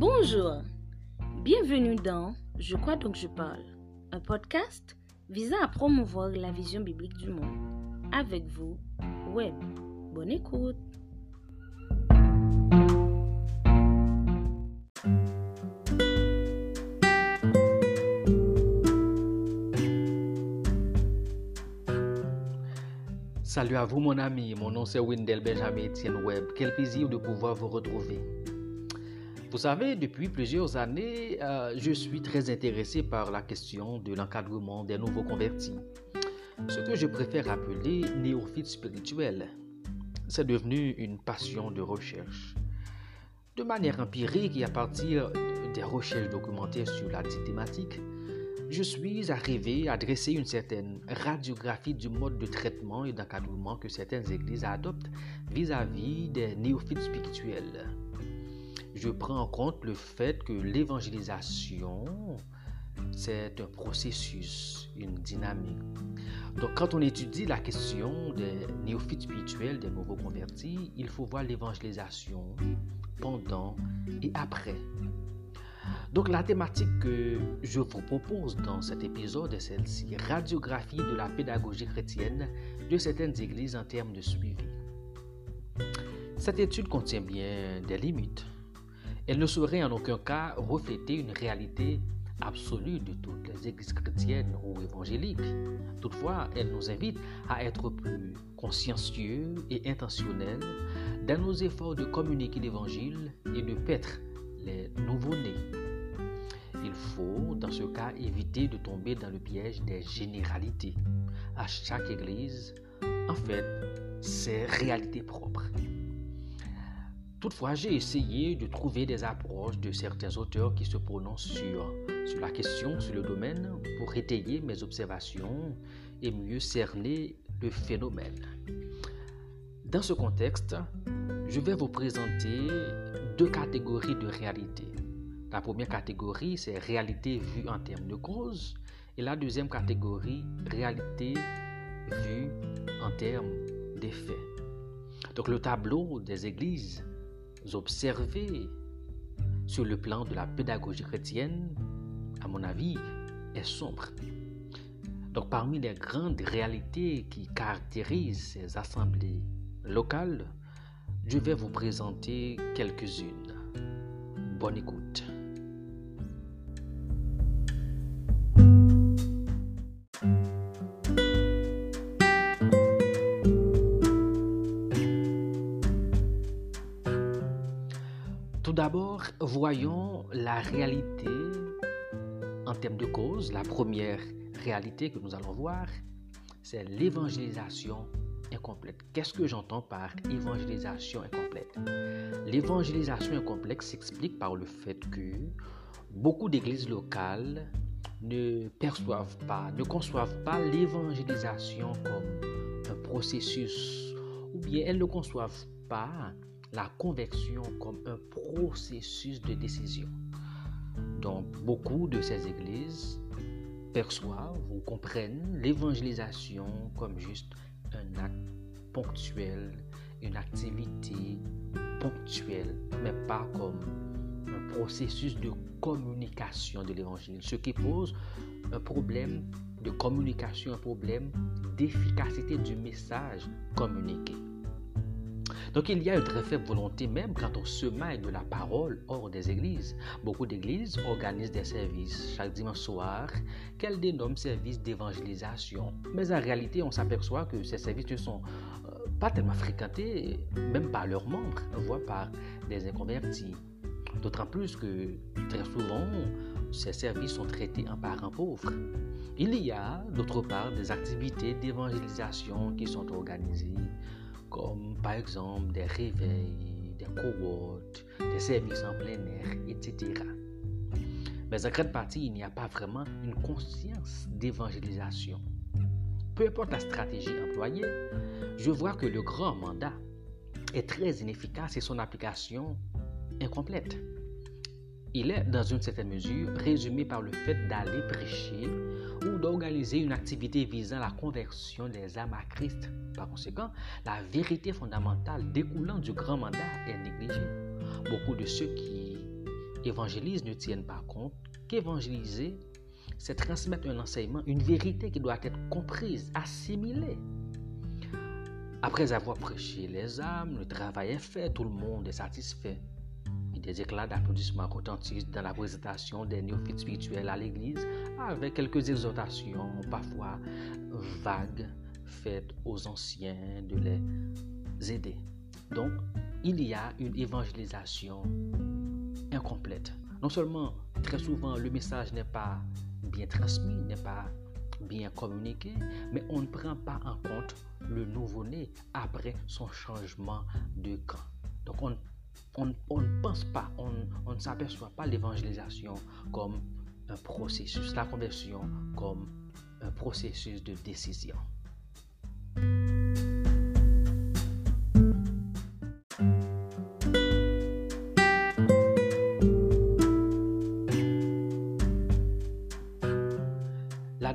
Bonjour, bienvenue dans Je crois donc je parle, un podcast visant à promouvoir la vision biblique du monde. Avec vous, Web. Bonne écoute. Salut à vous mon ami, mon nom c'est Wendell Benjamin Etienne Webb. Quel plaisir de pouvoir vous retrouver. Vous savez, depuis plusieurs années, euh, je suis très intéressé par la question de l'encadrement des nouveaux convertis. Ce que je préfère appeler néophyte spirituel. C'est devenu une passion de recherche. De manière empirique et à partir des recherches documentaires sur la thématique, je suis arrivé à dresser une certaine radiographie du mode de traitement et d'encadrement que certaines églises adoptent vis-à-vis des néophytes spirituels. Je prends en compte le fait que l'évangélisation, c'est un processus, une dynamique. Donc quand on étudie la question des néophytes spirituels, des nouveaux convertis, il faut voir l'évangélisation pendant et après donc la thématique que je vous propose dans cet épisode est celle-ci, radiographie de la pédagogie chrétienne de certaines églises en termes de suivi. Cette étude contient bien des limites. Elle ne saurait en aucun cas refléter une réalité absolue de toutes les églises chrétiennes ou évangéliques. Toutefois, elle nous invite à être plus consciencieux et intentionnels dans nos efforts de communiquer l'Évangile et de paître les nouveaux-nés il faut, dans ce cas, éviter de tomber dans le piège des généralités. À chaque église, en fait, ses réalités propres. Toutefois, j'ai essayé de trouver des approches de certains auteurs qui se prononcent sur, sur la question, sur le domaine, pour étayer mes observations et mieux cerner le phénomène. Dans ce contexte, je vais vous présenter deux catégories de réalités. La première catégorie, c'est réalité vue en termes de cause. Et la deuxième catégorie, réalité vue en termes d'effet. Donc le tableau des églises observées sur le plan de la pédagogie chrétienne, à mon avis, est sombre. Donc parmi les grandes réalités qui caractérisent ces assemblées locales, je vais vous présenter quelques-unes. Bonne écoute. D'abord, voyons la réalité en termes de cause. La première réalité que nous allons voir, c'est l'évangélisation incomplète. Qu'est-ce que j'entends par évangélisation incomplète? L'évangélisation incomplète s'explique par le fait que beaucoup d'églises locales ne perçoivent pas, ne conçoivent pas l'évangélisation comme un processus, ou bien elles ne conçoivent pas la conversion comme un processus de décision. Donc, beaucoup de ces églises perçoivent ou comprennent l'évangélisation comme juste un acte ponctuel, une activité ponctuelle, mais pas comme un processus de communication de l'évangile, ce qui pose un problème de communication, un problème d'efficacité du message communiqué. Donc il y a une très faible volonté même quand on se mêle de la parole hors des églises. Beaucoup d'églises organisent des services chaque dimanche soir qu'elles dénomment services d'évangélisation. Mais en réalité, on s'aperçoit que ces services ne sont euh, pas tellement fréquentés, même par leurs membres, voire par des inconvertis. D'autant plus que très souvent, ces services sont traités en parents pauvres. Il y a, d'autre part, des activités d'évangélisation qui sont organisées comme par exemple des réveils, des cohortes, des services en plein air, etc. Mais en grande partie, il n'y a pas vraiment une conscience d'évangélisation. Peu importe la stratégie employée, je vois que le grand mandat est très inefficace et son application incomplète. Il est, dans une certaine mesure, résumé par le fait d'aller prêcher ou d'organiser une activité visant la conversion des âmes à Christ. Par conséquent, la vérité fondamentale découlant du grand mandat est négligée. Beaucoup de ceux qui évangélisent ne tiennent pas compte qu'évangéliser, c'est transmettre un enseignement, une vérité qui doit être comprise, assimilée. Après avoir prêché les âmes, le travail est fait, tout le monde est satisfait. Des éclats d'applaudissements retentissent dans la présentation des néophytes spirituels à l'Église, avec quelques exhortations, parfois vagues, faites aux anciens de les aider. Donc, il y a une évangélisation incomplète. Non seulement, très souvent, le message n'est pas bien transmis, n'est pas bien communiqué, mais on ne prend pas en compte le nouveau-né après son changement de camp. Donc on, on, ne pense pas, on, on ne s'aperçoit pas l'évangélisation comme un processus, la conversion comme un processus de décision.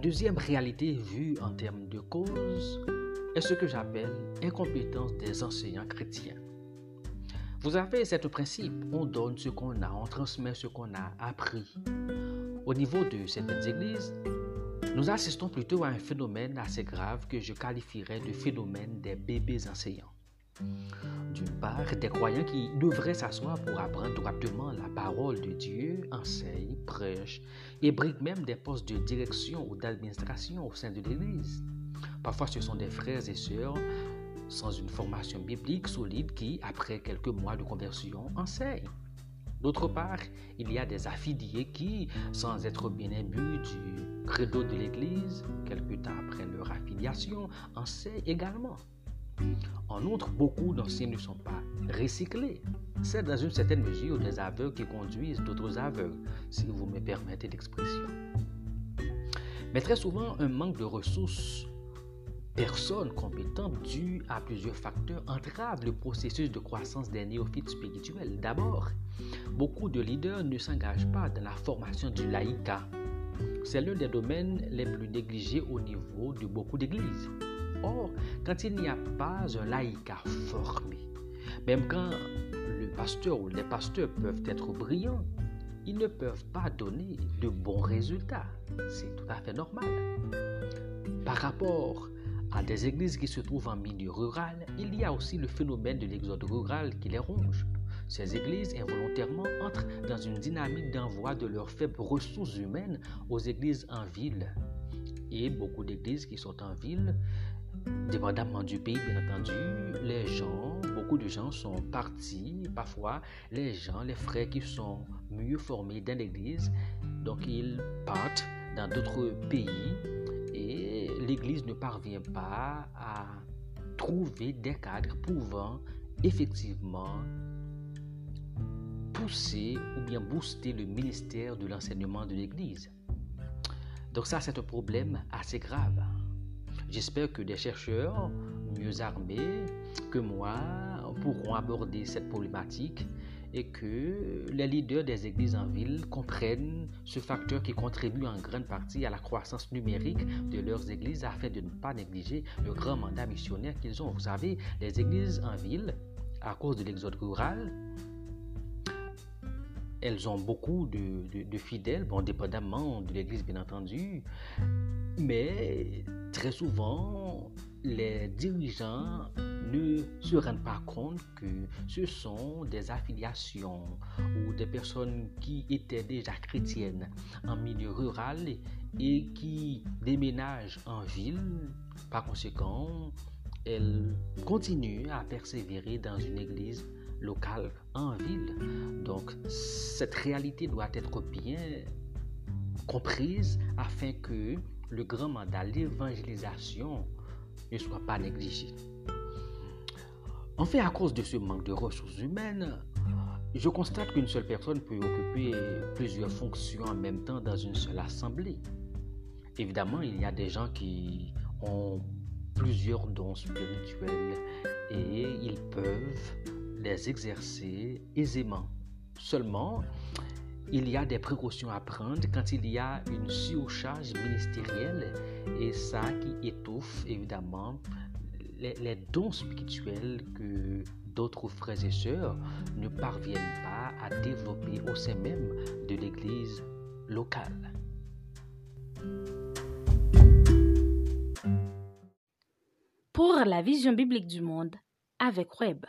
deuxième réalité vue en termes de cause est ce que j'appelle incompétence des enseignants chrétiens. Vous avez ce principe, on donne ce qu'on a, on transmet ce qu'on a appris. Au niveau de certaines églises, nous assistons plutôt à un phénomène assez grave que je qualifierais de phénomène des bébés enseignants. D'une part, des croyants qui devraient s'asseoir pour apprendre droitement la parole de Dieu enseignent, prêchent et briquent même des postes de direction ou d'administration au sein de l'Église. Parfois, ce sont des frères et sœurs sans une formation biblique solide qui, après quelques mois de conversion, enseignent. D'autre part, il y a des affiliés qui, sans être bien imbus du credo de l'Église, quelque temps après leur affiliation, enseignent également. En outre, beaucoup d'anciens ne sont pas recyclés. C'est dans une certaine mesure des aveugles qui conduisent d'autres aveugles, si vous me permettez l'expression. Mais très souvent, un manque de ressources, personnes compétentes dues à plusieurs facteurs entravent le processus de croissance des néophytes spirituels. D'abord, beaucoup de leaders ne s'engagent pas dans la formation du laïka. C'est l'un des domaines les plus négligés au niveau de beaucoup d'églises. Or, quand il n'y a pas un laïka formé, même quand le pasteur ou les pasteurs peuvent être brillants, ils ne peuvent pas donner de bons résultats. C'est tout à fait normal. Par rapport à des églises qui se trouvent en milieu rural, il y a aussi le phénomène de l'exode rural qui les ronge. Ces églises involontairement entrent dans une dynamique d'envoi de leurs faibles ressources humaines aux églises en ville. Et beaucoup d'églises qui sont en ville Dépendamment du pays, bien entendu, les gens, beaucoup de gens sont partis. Parfois, les gens, les frères qui sont mieux formés dans l'église, donc ils partent dans d'autres pays et l'église ne parvient pas à trouver des cadres pouvant effectivement pousser ou bien booster le ministère de l'enseignement de l'église. Donc ça, c'est un problème assez grave. J'espère que des chercheurs mieux armés que moi pourront aborder cette problématique et que les leaders des églises en ville comprennent ce facteur qui contribue en grande partie à la croissance numérique de leurs églises afin de ne pas négliger le grand mandat missionnaire qu'ils ont. Vous savez, les églises en ville, à cause de l'exode rural, elles ont beaucoup de, fidèles, bon, dépendamment de l'église bien entendu, mais très souvent, les dirigeants ne se rendent pas compte que ce sont des affiliations ou des personnes qui étaient déjà chrétiennes en milieu rural et qui déménagent en ville. Par conséquent, elles continuent à persévérer dans une église locale en ville. Donc, cette réalité doit être bien comprise afin que le grand mandat, l'évangélisation, ne soit pas négligé. En fait, à cause de ce manque de ressources humaines, je constate qu'une seule personne peut occuper plusieurs fonctions en même temps dans une seule assemblée. Évidemment, il y a des gens qui ont plusieurs dons spirituels et ils peuvent les exercer aisément. Seulement, il y a des précautions à prendre quand il y a une surcharge ministérielle et ça qui étouffe évidemment les, dons spirituels que d'autres frères et sœurs ne parviennent pas à développer au sein même de l'Église locale. Pour la vision biblique du monde avec Web.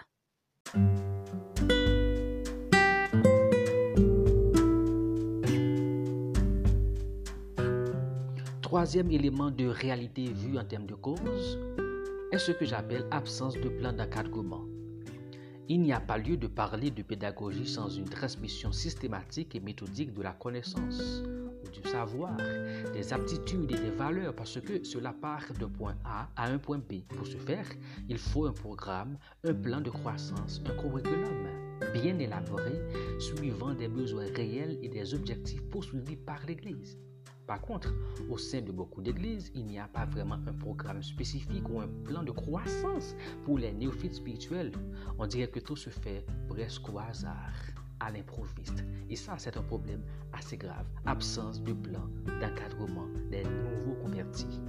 Troisième élément de réalité vue en termes de cause est ce que j'appelle absence de plan d'encadrement. Il n'y a pas lieu de parler de pédagogie sans une transmission systématique et méthodique de la connaissance, du savoir, des aptitudes et des valeurs parce que cela part de point A à un point B. Pour ce faire, il faut un programme, un plan de croissance, un curriculum bien élaboré suivant des besoins réels et des objectifs poursuivis par l'Église. Par contre, au sein de beaucoup d'églises, il n'y a pas vraiment un programme spécifique ou un plan de croissance pour les néophytes spirituels. On dirait que tout se fait presque au hasard, à l'improviste. Et ça, c'est un problème assez grave. Absence de plan d'encadrement des nouveaux convertis.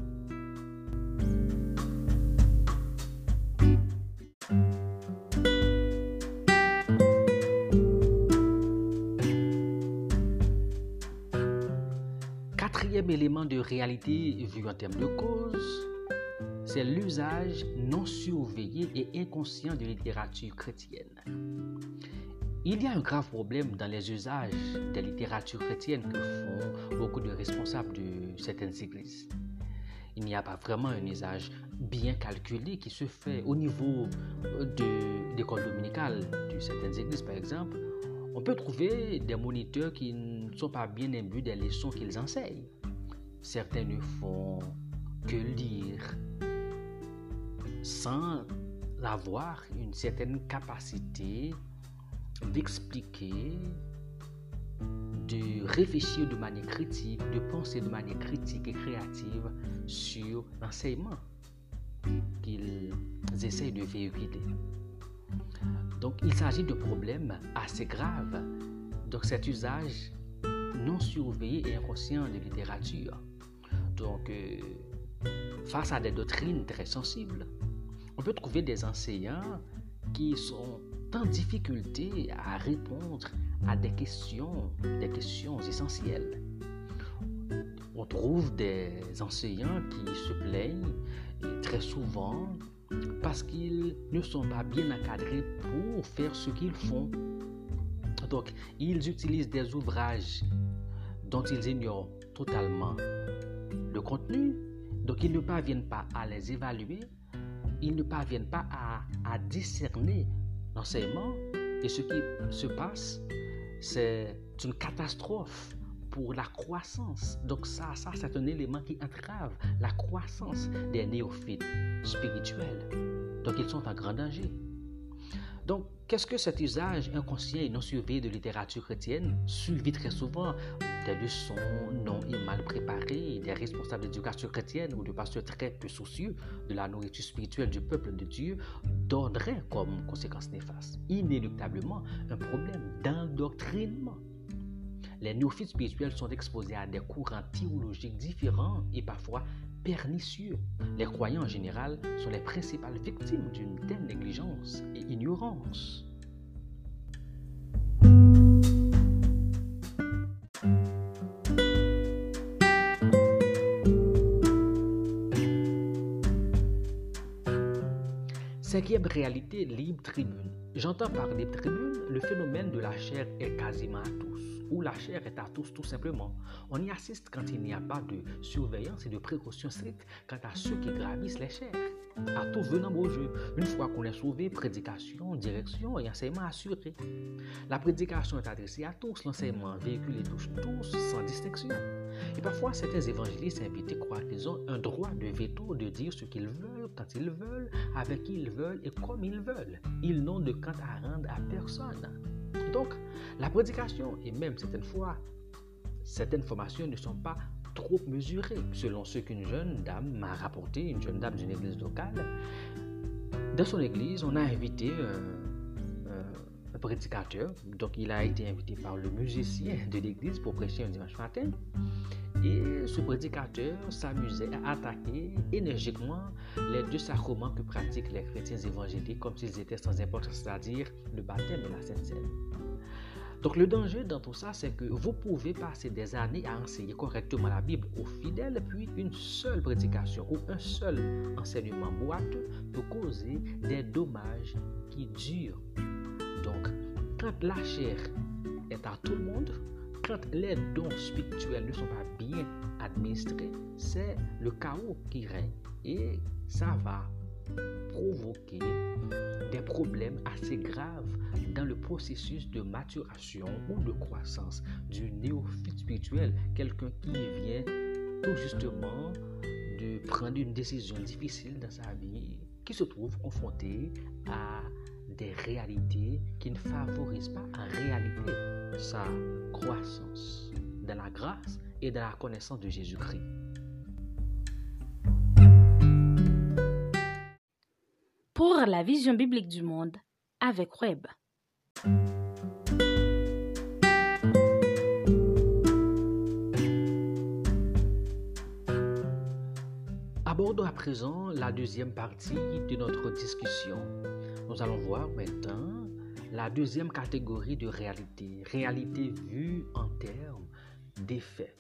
Réalité vu en termes de cause, c'est l'usage non surveillé et inconscient de littérature chrétienne. Il y a un grave problème dans les usages des littératures chrétiennes que font beaucoup de responsables de certaines églises. Il n'y a pas vraiment un usage bien calculé qui se fait au niveau de l'école dominicale de certaines églises, par exemple. On peut trouver des moniteurs qui ne sont pas bien imbus des leçons qu'ils enseignent. Certains ne font que lire sans avoir une certaine capacité d'expliquer, de réfléchir de manière critique, de penser de manière critique et créative sur l'enseignement qu'ils essayent de véhiculer. Donc il s'agit de problèmes assez graves. Donc cet usage non surveillé et inconscient de littérature. Donc euh, face à des doctrines très sensibles, on peut trouver des enseignants qui sont en difficulté à répondre à des questions, des questions essentielles. On trouve des enseignants qui se plaignent très souvent parce qu'ils ne sont pas bien encadrés pour faire ce qu'ils font. Donc, ils utilisent des ouvrages dont ils ignorent totalement contenu, donc ils ne parviennent pas à les évaluer, ils ne parviennent pas à, à discerner l'enseignement. Et ce qui se passe, c'est une catastrophe pour la croissance. Donc ça, ça c'est un élément qui entrave la croissance des néophytes spirituels. Donc ils sont en grand danger. Donc, qu'est-ce que cet usage inconscient et non surveillé de littérature chrétienne, suivi très souvent? Des leçons non et mal préparées des responsables d'éducation chrétienne ou de pasteurs très peu soucieux de la nourriture spirituelle du peuple de Dieu, donnerait comme conséquence néfaste, inéluctablement, un problème d'endoctrinement. Les néophytes spirituels sont exposés à des courants théologiques différents et parfois Les croyants en général sont les principales victimes d'une telle négligence et ignorance. Cinquième réalité, libre tribune. J'entends par libre tribune le phénomène de la chair est quasiment à tous où la chair est à tous tout simplement. On y assiste quand il n'y a pas de surveillance et de précaution strictes quant à ceux qui gravissent les chairs. À tout venant au jeu, une fois qu'on est sauvé, prédication, direction et enseignement assuré. La prédication est adressée à tous, l'enseignement véhiculé touche tous sans distinction. Et parfois, certains évangélistes invités croient qu'ils ont un droit de veto de dire ce qu'ils veulent, quand ils veulent, avec qui ils veulent et comme ils veulent. Ils n'ont de compte à rendre à personne. Donc, la prédication et même certaines fois, certaines formations ne sont pas trop mesurées, selon ce qu'une jeune dame m'a rapporté, une jeune dame d'une église locale. Dans son église, on a invité un, un prédicateur, donc il a été invité par le musicien de l'église pour prêcher un dimanche matin. Et ce prédicateur s'amusait à attaquer énergiquement les deux sacrements que pratiquent les chrétiens évangéliques comme s'ils étaient sans importance, c'est-à-dire le baptême et la Sainte Seine. Donc le danger dans tout ça, c'est que vous pouvez passer des années à enseigner correctement la Bible aux fidèles, puis une seule prédication ou un seul enseignement boiteux peut causer des dommages qui durent. Donc, quand la chair est à tout le monde, quand les dons spirituels ne sont pas bien administrés, c'est le chaos qui règne et ça va provoquer des problèmes assez graves dans le processus de maturation ou de croissance du néophyte spirituel, quelqu'un qui vient tout justement de prendre une décision difficile dans sa vie, qui se trouve confronté à des réalités qui ne favorisent pas en réalité sa croissance dans la grâce et dans la connaissance de Jésus-Christ. Pour la vision biblique du monde avec Web. Abordons à présent la deuxième partie de notre discussion. Nous allons voir maintenant la deuxième catégorie de réalité, réalité vue en termes d'effets.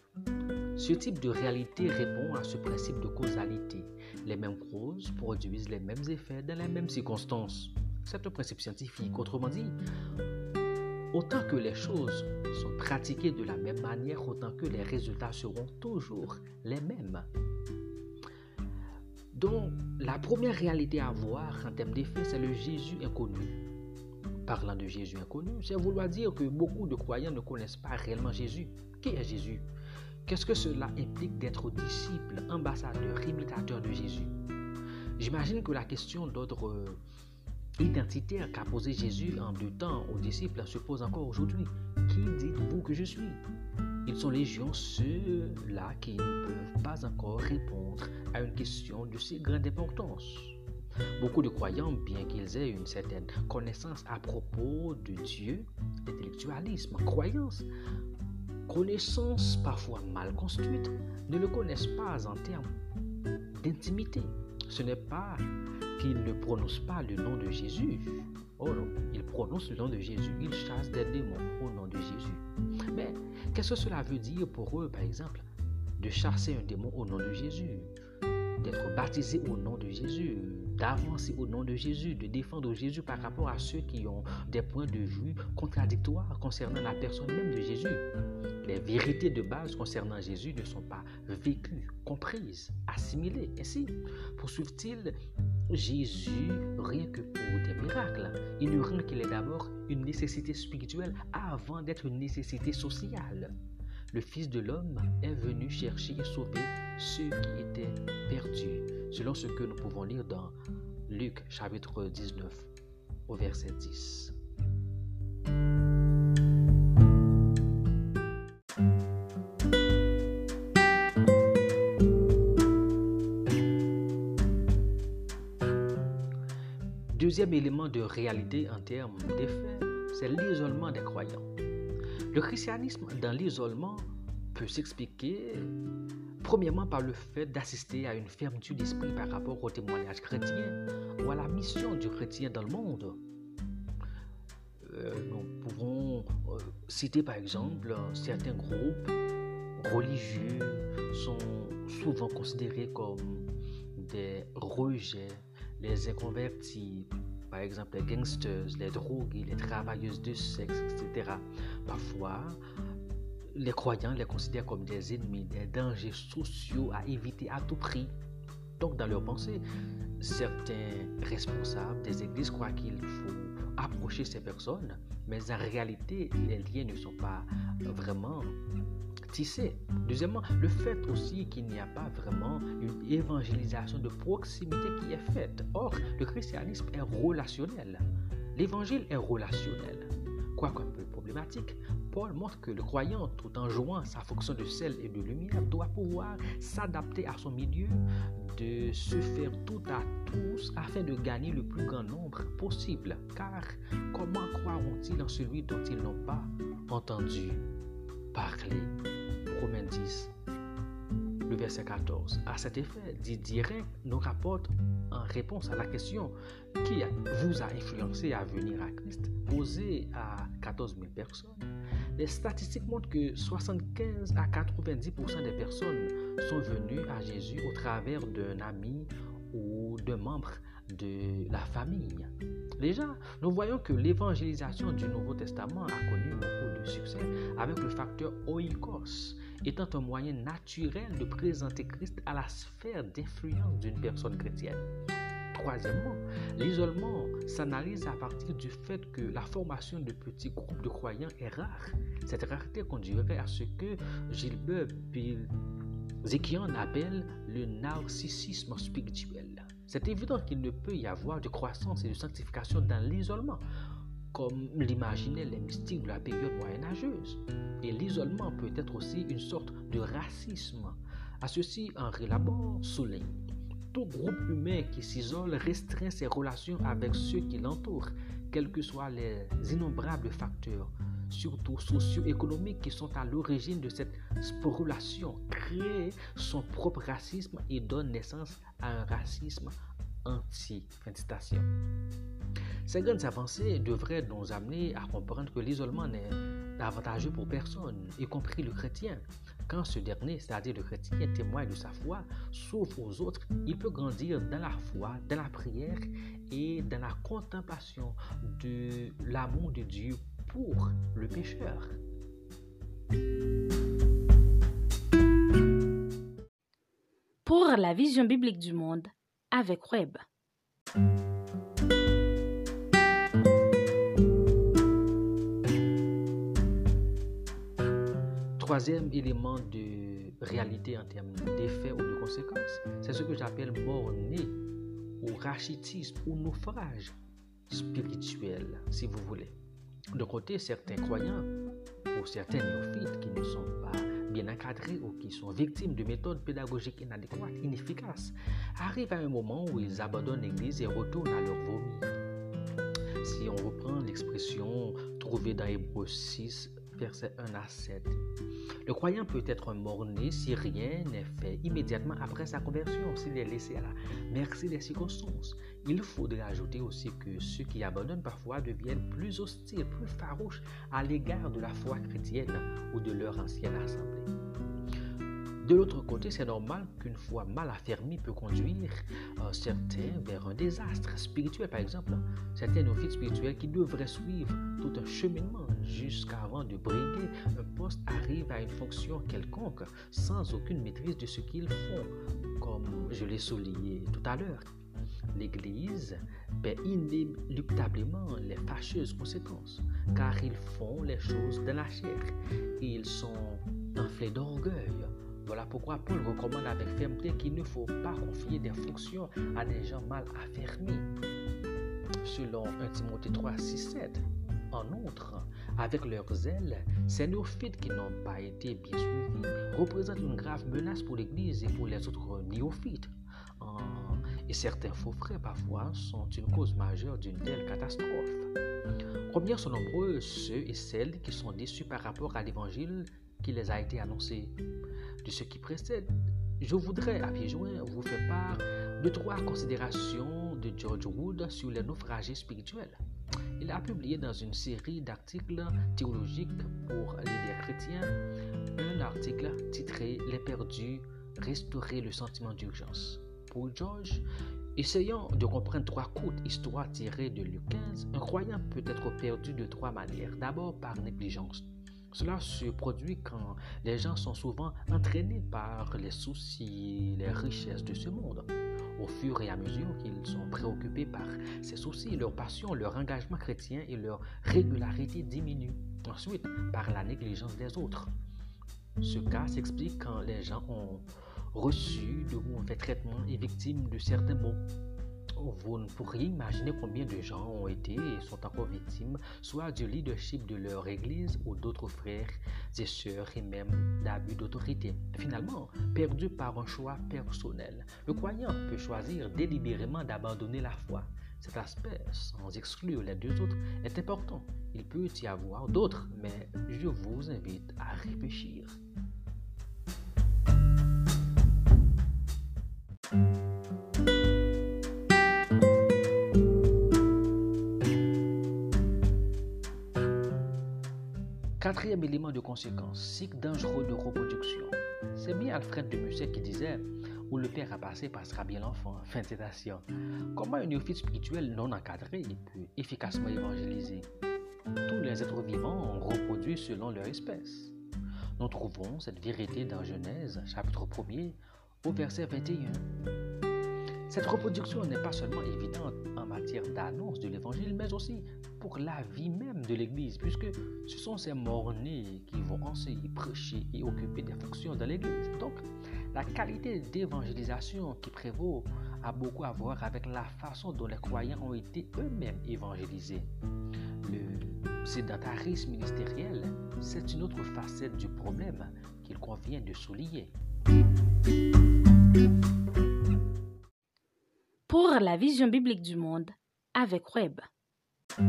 Ce type de réalité répond à ce principe de causalité. Les mêmes causes produisent les mêmes effets dans les mêmes circonstances. C'est un principe scientifique. Autrement dit, autant que les choses sont pratiquées de la même manière, autant que les résultats seront toujours les mêmes. Donc, la première réalité à voir en termes d'effet, c'est le Jésus inconnu. Parlant de Jésus inconnu, c'est vouloir dire que beaucoup de croyants ne connaissent pas réellement Jésus. Qui est Jésus? Qu'est-ce que cela implique d'être disciple, ambassadeur, imitateur de Jésus? J'imagine que la question d'ordre identitaire qu'a posé Jésus en deux temps aux disciples se pose encore aujourd'hui. Qui dites-vous que je suis? Ils sont légions ceux-là qui ne peuvent pas encore répondre à une question de si grande importance. Beaucoup de croyants, bien qu'ils aient une certaine connaissance à propos de Dieu, intellectualisme, croyance, connaissance parfois mal construite, ne le connaissent pas en termes d'intimité. Ce n'est pas qu'ils ne prononcent pas le nom de Jésus. Oh non, ils prononcent le nom de Jésus. Ils chassent des démons au nom de Jésus. Mais qu'est-ce que cela veut dire pour eux, par exemple, de chasser un démon au nom de Jésus, d'être baptisé au nom de Jésus, d'avancer au nom de Jésus, de défendre Jésus par rapport à ceux qui ont des points de vue contradictoires concernant la personne même de Jésus. Les vérités de base concernant Jésus ne sont pas vécues, comprises, assimilées. Ainsi, poursuivent-ils Jésus rien que pour des miracles, ignorant qu'il est d'abord une nécessité spirituelle avant d'être une nécessité sociale. Le Fils de l'homme est venu chercher et sauver ceux qui étaient perdus, selon ce que nous pouvons lire dans Luc chapitre 19 au verset 10. Deuxième élément de réalité en termes d'effet, c'est l'isolement des croyants. Le christianisme dans l'isolement peut s'expliquer premièrement par le fait d'assister à une fermeture d'esprit par rapport au témoignage chrétien ou à la mission du chrétien dans le monde. Euh, nous pouvons euh, citer par exemple certains groupes religieux sont souvent considérés comme des rejets, les inconvertis, par exemple les gangsters, les drogués, les travailleuses de sexe, etc. Parfois, les croyants les considèrent comme des ennemis, des dangers sociaux à éviter à tout prix. Donc, dans leur pensée, certains responsables des églises croient qu'il faut approcher ces personnes, mais en réalité, les liens ne sont pas vraiment tissés. Deuxièmement, le fait aussi qu'il n'y a pas vraiment une évangélisation de proximité qui est faite. Or, le christianisme est relationnel. L'évangile est relationnel. Quoique un peu problématique, Paul montre que le croyant, tout en jouant sa fonction de sel et de lumière, doit pouvoir s'adapter à son milieu, de se faire tout à tous afin de gagner le plus grand nombre possible. Car comment croiront-ils en celui dont ils n'ont pas entendu parler? Romains 10, le verset 14. À cet effet, dit direct nous rapporte en réponse à la question qui vous a influencé à venir à Christ, posée à 14 000 personnes. Les statistiques montrent que 75 à 90% des personnes sont venues à Jésus au travers d'un ami ou d'un membre de la famille. Déjà, nous voyons que l'évangélisation du Nouveau Testament a connu beaucoup de succès avec le facteur oikos, étant un moyen naturel de présenter Christ à la sphère d'influence d'une personne chrétienne. Troisièmement, l'isolement s'analyse à partir du fait que la formation de petits groupes de croyants est rare. Cette rareté conduirait à ce que Gilbert Zekian appelle le narcissisme spirituel. C'est évident qu'il ne peut y avoir de croissance et de sanctification dans l'isolement, comme l'imaginaient les mystiques de la période moyenâgeuse. Et l'isolement peut être aussi une sorte de racisme. À ceci, Henri Laborde souligne. Tout groupe humain qui s'isole restreint ses relations avec ceux qui l'entourent, quels que soient les innombrables facteurs surtout socio-économiques, qui sont à l'origine de cette sporulation, crée son propre racisme et donne naissance à un racisme anti. Ces grandes avancées devraient nous amener à comprendre que l'isolement n'est avantageux pour personne, y compris le chrétien. Quand ce dernier, c'est-à-dire le chrétien, témoigne de sa foi, s'ouvre aux autres, il peut grandir dans la foi, dans la prière et dans la contemplation de l'amour de Dieu pour le pécheur. Pour la vision biblique du monde avec Web. Troisième élément de réalité en termes d'effets ou de conséquences, c'est ce que j'appelle mort-né ou rachitisme ou naufrage spirituel, si vous voulez. De côté, certains croyants ou certains néophytes qui ne sont pas bien encadrés ou qui sont victimes de méthodes pédagogiques inadéquates, inefficaces, arrivent à un moment où ils abandonnent l'Église et retournent à leur vomi. Si on reprend l'expression trouvée dans Hébreu 6, versets 1 à 7. Le croyant peut être mort-né si rien n'est fait immédiatement après sa conversion, s'il est laissé à la merci des circonstances. Il faudrait ajouter aussi que ceux qui abandonnent parfois deviennent plus hostiles, plus farouches à l'égard de la foi chrétienne ou de leur ancienne assemblée. De l'autre côté, c'est normal qu'une foi mal affermie peut conduire euh, certains vers un désastre spirituel, par exemple. Certains néophytes spirituels qui devraient suivre tout un cheminement jusqu'avant de briguer un poste arrivent à une fonction quelconque sans aucune maîtrise de ce qu'ils font, comme je l'ai souligné tout à l'heure. L'Église paie inéluctablement les fâcheuses conséquences, car ils font les choses de la chair. Ils sont enflés d'orgueil, voilà pourquoi Paul recommande avec fermeté qu'il ne faut pas confier des fonctions à des gens mal affermis. Selon 1 Timothée 3, 6, 7. En outre, avec leurs zèle, ces néophytes qui n'ont pas été bien suivis représentent une grave menace pour l'Église et pour les autres néophytes. Et certains faux frères parfois sont une cause majeure d'une telle catastrophe. Combien sont nombreux ceux et celles qui sont déçus par rapport à l'évangile qui les a été annoncé? De ce qui précède, je voudrais à pied joint vous faire part de trois considérations de George Wood sur les naufragés spirituels. Il a publié dans une série d'articles théologiques pour leaders chrétiens un article titré Les perdus, restaurer le sentiment d'urgence. Pour George, essayant de comprendre trois courtes histoires tirées de Luc 15, un croyant peut être perdu de trois manières. D'abord par négligence, cela se produit quand les gens sont souvent entraînés par les soucis, les richesses de ce monde. Au fur et à mesure qu'ils sont préoccupés par ces soucis, leur passion, leur engagement chrétien et leur régularité diminuent. Ensuite, par la négligence des autres. Ce cas s'explique quand les gens ont reçu de mauvais traitements et victimes de certains maux vous ne pourriez imaginer combien de gens ont été et sont encore victimes, soit du leadership de leur église ou d'autres frères et sœurs et même d'abus d'autorité. Finalement, perdu par un choix personnel, le croyant peut choisir délibérément d'abandonner la foi. Cet aspect, sans exclure les deux autres, est important. Il peut y avoir d'autres, mais je vous invite à réfléchir. Quatrième élément de conséquence, cycle dangereux de reproduction. C'est bien Alfred de Musset qui disait Où le père a passé, passera bien l'enfant. Fin de citation. Comment un néophyte spirituel non encadré peut efficacement évangéliser? Tous les êtres vivants reproduisent selon leur espèce. Nous trouvons cette vérité dans Genèse, chapitre 1er, au verset 21. Cette reproduction n'est pas seulement évidente en matière d'annonce de l'Évangile, mais aussi pour la vie même de l'Église, puisque ce sont ces morts-nés qui vont enseigner, prêcher et occuper des fonctions dans l'Église. Donc, la qualité d'évangélisation qui prévaut a beaucoup à voir avec la façon dont les croyants ont été eux-mêmes évangélisés. Le sédentarisme ministériel, c'est une autre facette du problème qu'il convient de souligner. Pour la vision biblique du monde avec Web. Comme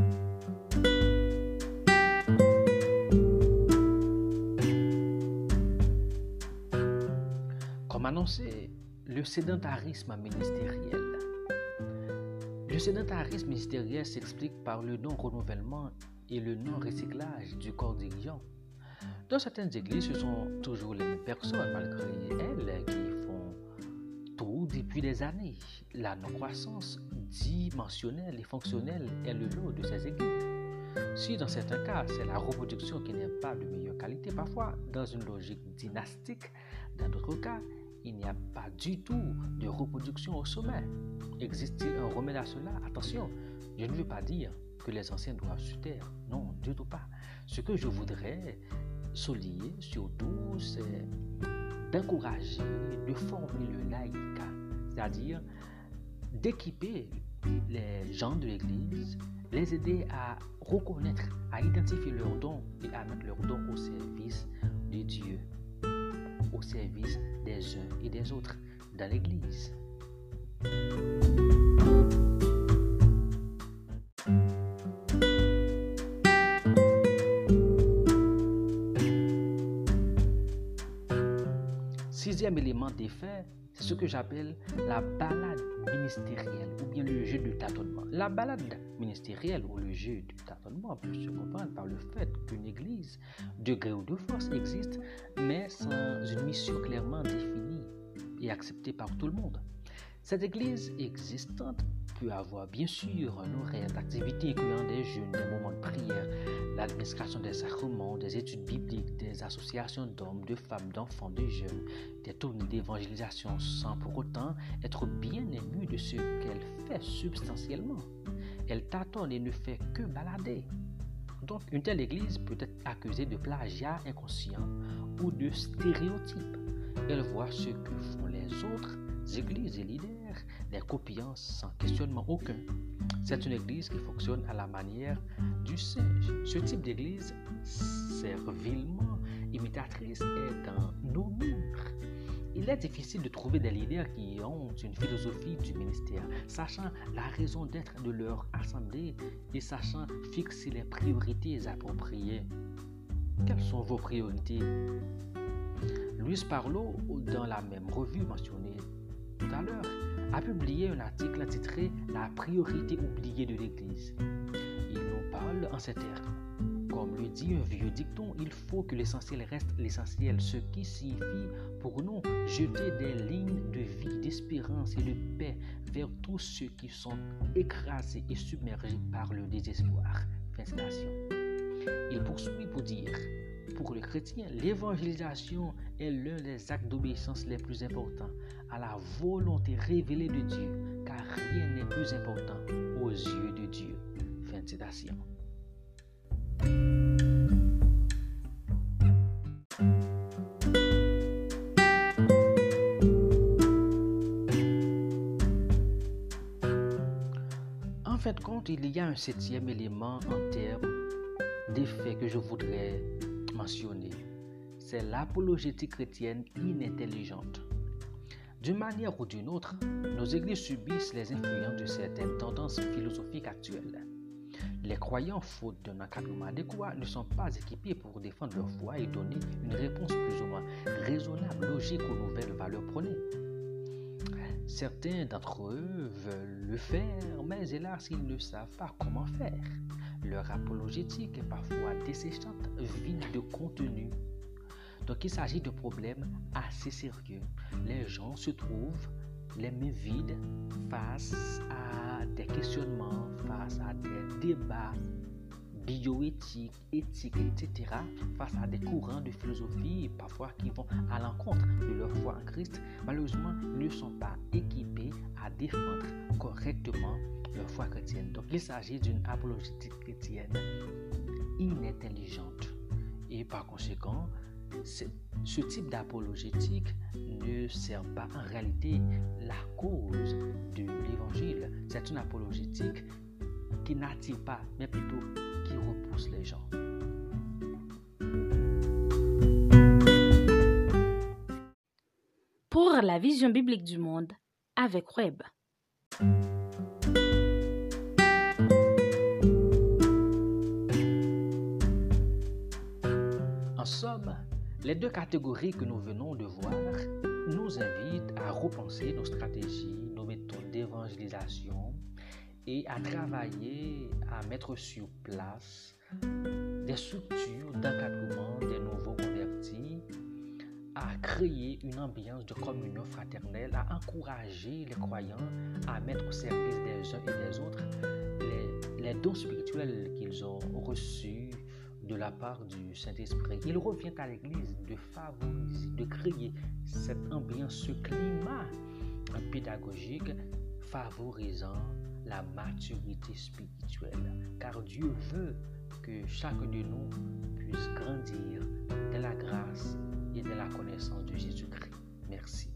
annoncé, le sédentarisme ministériel. Le sédentarisme ministériel s'explique par le non-renouvellement et le non-recyclage du corps dirigeant. Dans certaines églises, ce sont toujours les mêmes personnes, malgré elles, qui tout depuis des années. La non-croissance dimensionnelle et fonctionnelle est le lot de ces églises. Si dans certains cas, c'est la reproduction qui n'est pas de meilleure qualité, parfois dans une logique dynastique, dans d'autres cas, il n'y a pas du tout de reproduction au sommet. Existe-t-il un remède à cela? Attention, je ne veux pas dire que les anciens doivent se taire. Non, du tout pas. Ce que je voudrais souligner surtout, c'est d'encourager, de former le laïca, c'est-à-dire d'équiper les gens de l'Église, les aider à reconnaître, à identifier leurs dons et à mettre leurs dons au service de Dieu au service des uns et des autres dans l'Église. Sixième élément d'effet, c'est ce que j'appelle la balade ministérielle ou bien le jeu de tâtonnement. La balade ministérielle ou le jeu du tâtonnement peut se comprendre par le fait qu'une église, de gré ou de force, existe, mais sans une mission clairement définie et acceptée par tout le monde. Cette église existante avoir bien sûr un horaire d'activité incluant des jeûnes, des moments de prière, l'administration des sacrements, des études bibliques, des associations d'hommes, de femmes, d'enfants, de jeunes, des tournées d'évangélisation sans pour autant être bien émue de ce qu'elle fait substantiellement. Elle tâtonne et ne fait que balader. Donc une telle église peut être accusée de plagiat inconscient ou de stéréotype. Elle voit ce que font les autres églises et leaders, les copiant sans questionnement aucun. C'est une église qui fonctionne à la manière du singe. Ce type d'église servilement imitatrice est dans nos murs. Il est difficile de trouver des leaders qui ont une philosophie du ministère, sachant la raison d'être de leur assemblée et sachant fixer les priorités appropriées. Quelles sont vos priorités? Luis Parlo, dans la même revue mentionnée tout à l'heure, a publié un article intitulé La priorité oubliée de l'Église. Il nous parle en ces termes. Comme le dit un vieux dicton, il faut que l'essentiel reste l'essentiel, ce qui signifie pour nous jeter des lignes de vie, d'espérance et de paix vers tous ceux qui sont écrasés et submergés par le désespoir. Il poursuit pour dire pour le chrétien, l'évangélisation est l'un des actes d'obéissance les plus importants à la volonté révélée de Dieu, car rien n'est plus important aux yeux de Dieu. Fin de citation. En fait, compte, il y a un septième élément en termes d'effet que je voudrais c'est l'apologétique chrétienne inintelligente. D'une manière ou d'une autre, nos églises subissent les influences de certaines tendances philosophiques actuelles. Les croyants, faute d'un encadrement adéquat, ne sont pas équipés pour défendre leur foi et donner une réponse plus ou moins raisonnable, logique aux nouvelles valeurs prônées. Certains d'entre eux veulent le faire, mais hélas, ils ne savent pas comment faire. Leur apologétique est parfois desséchante, vide de contenu. Donc il s'agit de problèmes assez sérieux. Les gens se trouvent les mains vides face à des questionnements, face à des débats bioéthiques, éthiques, etc., face à des courants de philosophie, parfois qui vont à l'encontre de leur foi en Christ, malheureusement ne sont pas équipés à défendre correctement leur foi chrétienne. Donc il s'agit d'une apologétique chrétienne inintelligente. Et par conséquent, ce type d'apologétique ne sert pas en réalité la cause de l'évangile. C'est une apologétique qui n'attire pas, mais plutôt qui repousse les gens. Pour la vision biblique du monde avec Web. En somme, les deux catégories que nous venons de voir nous invitent à repenser nos stratégies, nos méthodes d'évangélisation et à travailler à mettre sur place des structures d'encadrement des nouveaux convertis, à créer une ambiance de communion fraternelle, à encourager les croyants à mettre au service des uns et des autres les, les dons spirituels qu'ils ont reçus de la part du Saint-Esprit. Il revient à l'Église de favoriser, de créer cette ambiance, ce climat pédagogique favorisant la maturité spirituelle. Car Dieu veut que chacun de nous puisse grandir de la grâce et de la connaissance de Jésus-Christ. Merci.